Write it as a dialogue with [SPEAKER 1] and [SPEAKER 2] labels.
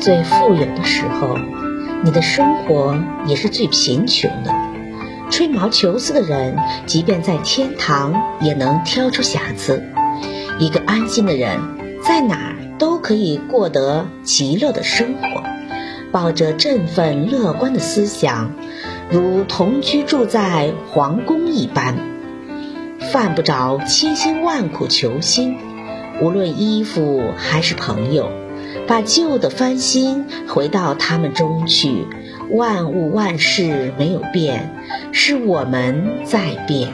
[SPEAKER 1] 最富有的时候，你的生活也是最贫穷的。吹毛求疵的人，即便在天堂也能挑出瑕疵。一个安心的人，在哪儿都可以过得极乐的生活。抱着振奋乐观的思想，如同居住在皇宫一般，犯不着千辛万苦求新。无论衣服还是朋友，把旧的翻新，回到他们中去。万物万事没有变，是我们在变。